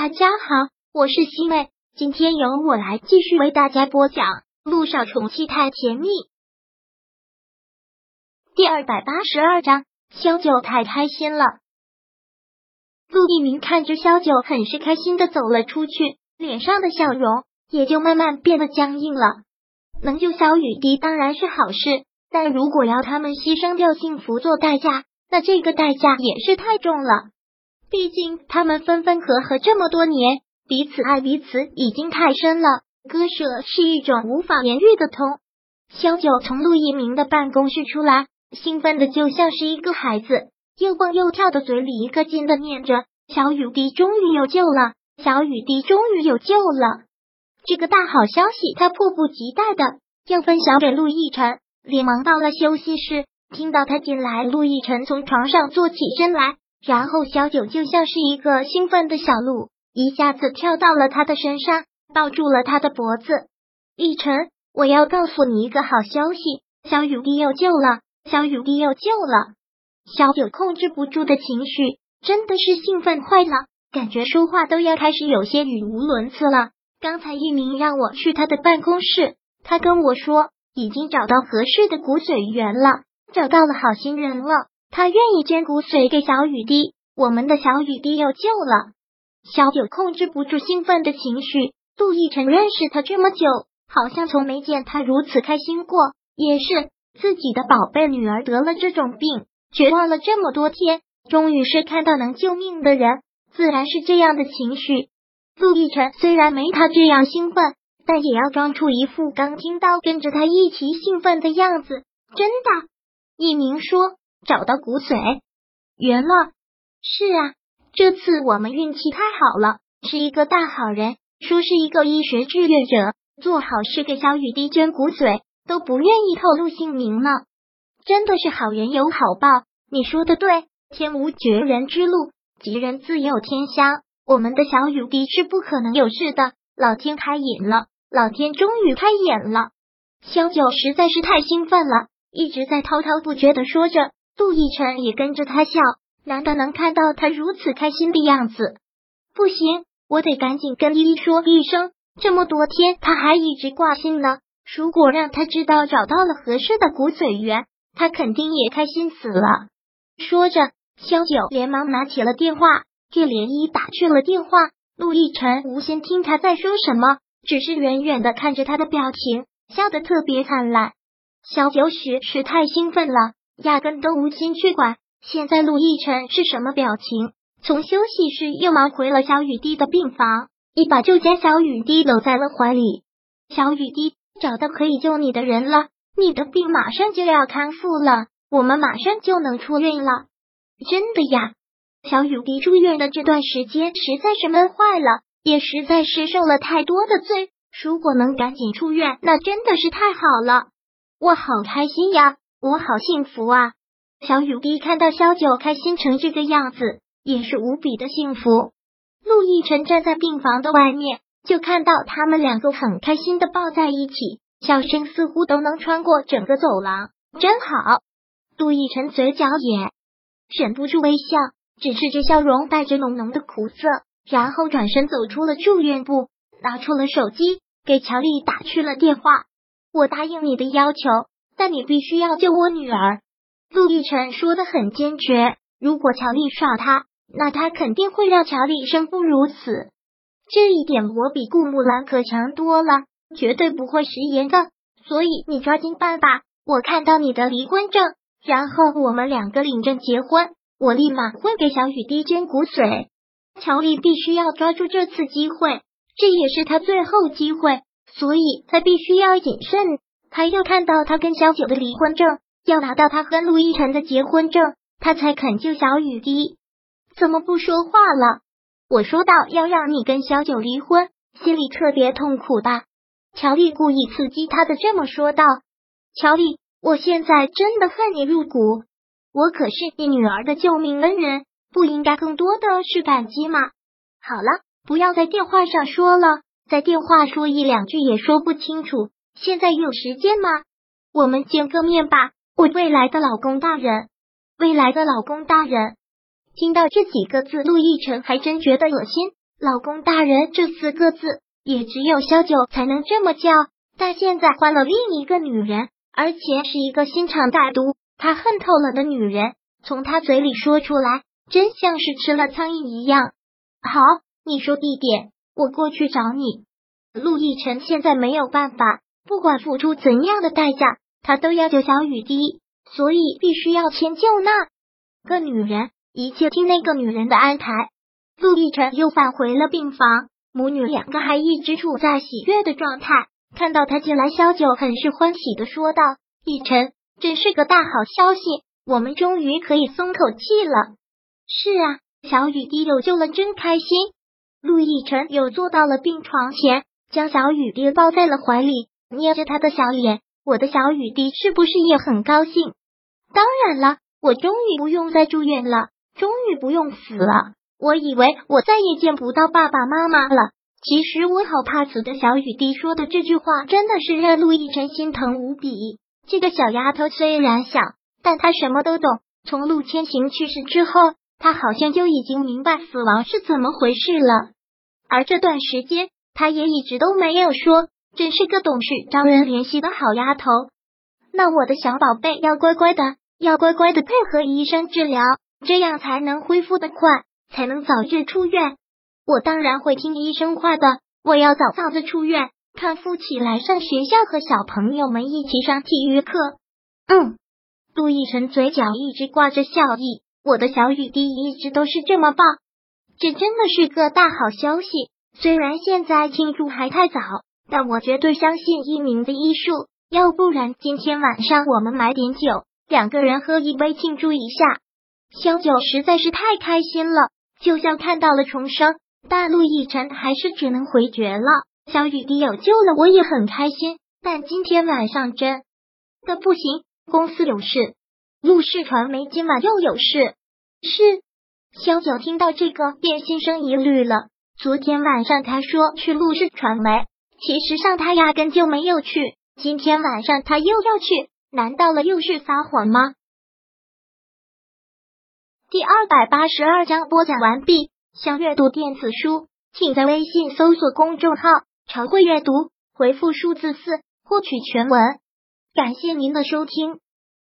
大家好，我是西妹，今天由我来继续为大家播讲《路上宠妻太甜蜜》第二百八十二章。萧九太开心了。陆一鸣看着萧九，很是开心的走了出去，脸上的笑容也就慢慢变得僵硬了。能救小雨滴当然是好事，但如果要他们牺牲掉幸福做代价，那这个代价也是太重了。毕竟他们分分合合这么多年，彼此爱彼此已经太深了，割舍是一种无法言喻的痛。萧九从陆一鸣的办公室出来，兴奋的就像是一个孩子，又蹦又跳的，嘴里一个劲的念着：“小雨滴终于有救了，小雨滴终于有救了！”这个大好消息，他迫不及待的要分享给陆亦辰，连忙到了休息室，听到他进来，陆亦辰从床上坐起身来。然后小九就像是一个兴奋的小鹿，一下子跳到了他的身上，抱住了他的脖子。逸晨，我要告诉你一个好消息，小雨滴有救了，小雨滴有救了。小九控制不住的情绪，真的是兴奋坏了，感觉说话都要开始有些语无伦次了。刚才一鸣让我去他的办公室，他跟我说已经找到合适的骨髓源了，找到了好心人了。他愿意捐骨髓给小雨滴，我们的小雨滴有救了。小九控制不住兴奋的情绪。杜奕晨认识他这么久，好像从没见他如此开心过。也是自己的宝贝女儿得了这种病，绝望了这么多天，终于是看到能救命的人，自然是这样的情绪。杜奕晨虽然没他这样兴奋，但也要装出一副刚听到跟着他一起兴奋的样子。真的，一鸣说。找到骨髓圆了，是啊，这次我们运气太好了，是一个大好人，说是一个医学志愿者，做好事给小雨滴捐骨髓都不愿意透露姓名呢。真的是好人有好报，你说的对，天无绝人之路，吉人自有天相，我们的小雨滴是不可能有事的。老天开眼了，老天终于开眼了。萧九实在是太兴奋了，一直在滔滔不绝的说着。杜奕晨也跟着他笑，难得能看到他如此开心的样子。不行，我得赶紧跟依依说一声，这么多天他还一直挂心呢。如果让他知道找到了合适的骨髓源，他肯定也开心死了。说着，萧九连忙拿起了电话，给连依打去了电话。陆亦辰无心听他在说什么，只是远远的看着他的表情，笑得特别灿烂。萧九许是太兴奋了。压根都无心去管，现在陆亦辰是什么表情？从休息室又忙回了小雨滴的病房，一把就将小雨滴搂在了怀里。小雨滴，找到可以救你的人了，你的病马上就要康复了，我们马上就能出院了。真的呀？小雨滴住院的这段时间实在是闷坏了，也实在是受了太多的罪。如果能赶紧出院，那真的是太好了，我好开心呀！我好幸福啊！小雨滴看到萧九开心成这个样子，也是无比的幸福。陆亦辰站在病房的外面，就看到他们两个很开心的抱在一起，笑声似乎都能穿过整个走廊，真好。陆亦辰嘴角也忍不住微笑，只是这笑容带着浓浓的苦涩，然后转身走出了住院部，拿出了手机，给乔丽打去了电话。我答应你的要求。但你必须要救我女儿，陆亦辰说的很坚决。如果乔丽耍他，那他肯定会让乔丽生不如死。这一点我比顾木兰可强多了，绝对不会食言的。所以你抓紧办吧，我看到你的离婚证，然后我们两个领证结婚，我立马会给小雨滴捐骨髓。乔丽必须要抓住这次机会，这也是他最后机会，所以他必须要谨慎。他要看到他跟小九的离婚证，要拿到他和陆亦辰的结婚证，他才肯救小雨滴。怎么不说话了？我说到要让你跟小九离婚，心里特别痛苦吧？乔丽故意刺激他的这么说道：“乔丽，我现在真的恨你入骨，我可是你女儿的救命恩人，不应该更多的是感激吗？”好了，不要在电话上说了，在电话说一两句也说不清楚。现在有时间吗？我们见个面吧，我未来的老公大人，未来的老公大人。听到这几个字，陆亦辰还真觉得恶心。老公大人”这四个字，也只有萧九才能这么叫。但现在换了另一个女人，而且是一个心肠歹毒、他恨透了的女人，从他嘴里说出来，真像是吃了苍蝇一样。好，你说地点，我过去找你。陆亦辰现在没有办法，不管付出怎样的代价，他都要救小雨滴，所以必须要迁就那个女人，一切听那个女人的安排。陆亦辰又返回了病房，母女两个还一直处在喜悦的状态。看到他进来，萧九很是欢喜的说道：“逸晨，真是个大好消息，我们终于可以松口气了。”是啊，小雨滴有救了，真开心。陆逸晨又坐到了病床前，将小雨滴抱在了怀里，捏着他的小脸。我的小雨滴是不是也很高兴？当然了，我终于不用再住院了，终于不用死了。我以为我再也见不到爸爸妈妈了。其实我好怕死的小雨滴说的这句话，真的是让陆亦辰心疼无比。这个小丫头虽然小，但她什么都懂。从陆千行去世之后，她好像就已经明白死亡是怎么回事了。而这段时间，她也一直都没有说，真是个懂事、招人怜惜的好丫头。那我的小宝贝要乖乖的，要乖乖的配合医生治疗，这样才能恢复的快，才能早日出院。我当然会听医生话的。我要早早的出院，康复起来，上学校和小朋友们一起上体育课。嗯，陆亦辰嘴角一直挂着笑意。我的小雨滴一直都是这么棒，这真的是个大好消息。虽然现在庆祝还太早，但我绝对相信一鸣的医术。要不然今天晚上我们买点酒，两个人喝一杯庆祝一下。萧九实在是太开心了，就像看到了重生。大陆亦辰还是只能回绝了。小雨滴有救了，我也很开心。但今天晚上真的不行，公司有事，陆氏传媒今晚又有事。是萧九听到这个便心生疑虑了。昨天晚上他说去陆氏传媒，其实上他压根就没有去。今天晚上他又要去，难道了又是撒谎吗？第二百八十二章播讲完毕。想阅读电子书，请在微信搜索公众号“常会阅读”，回复数字四获取全文。感谢您的收听。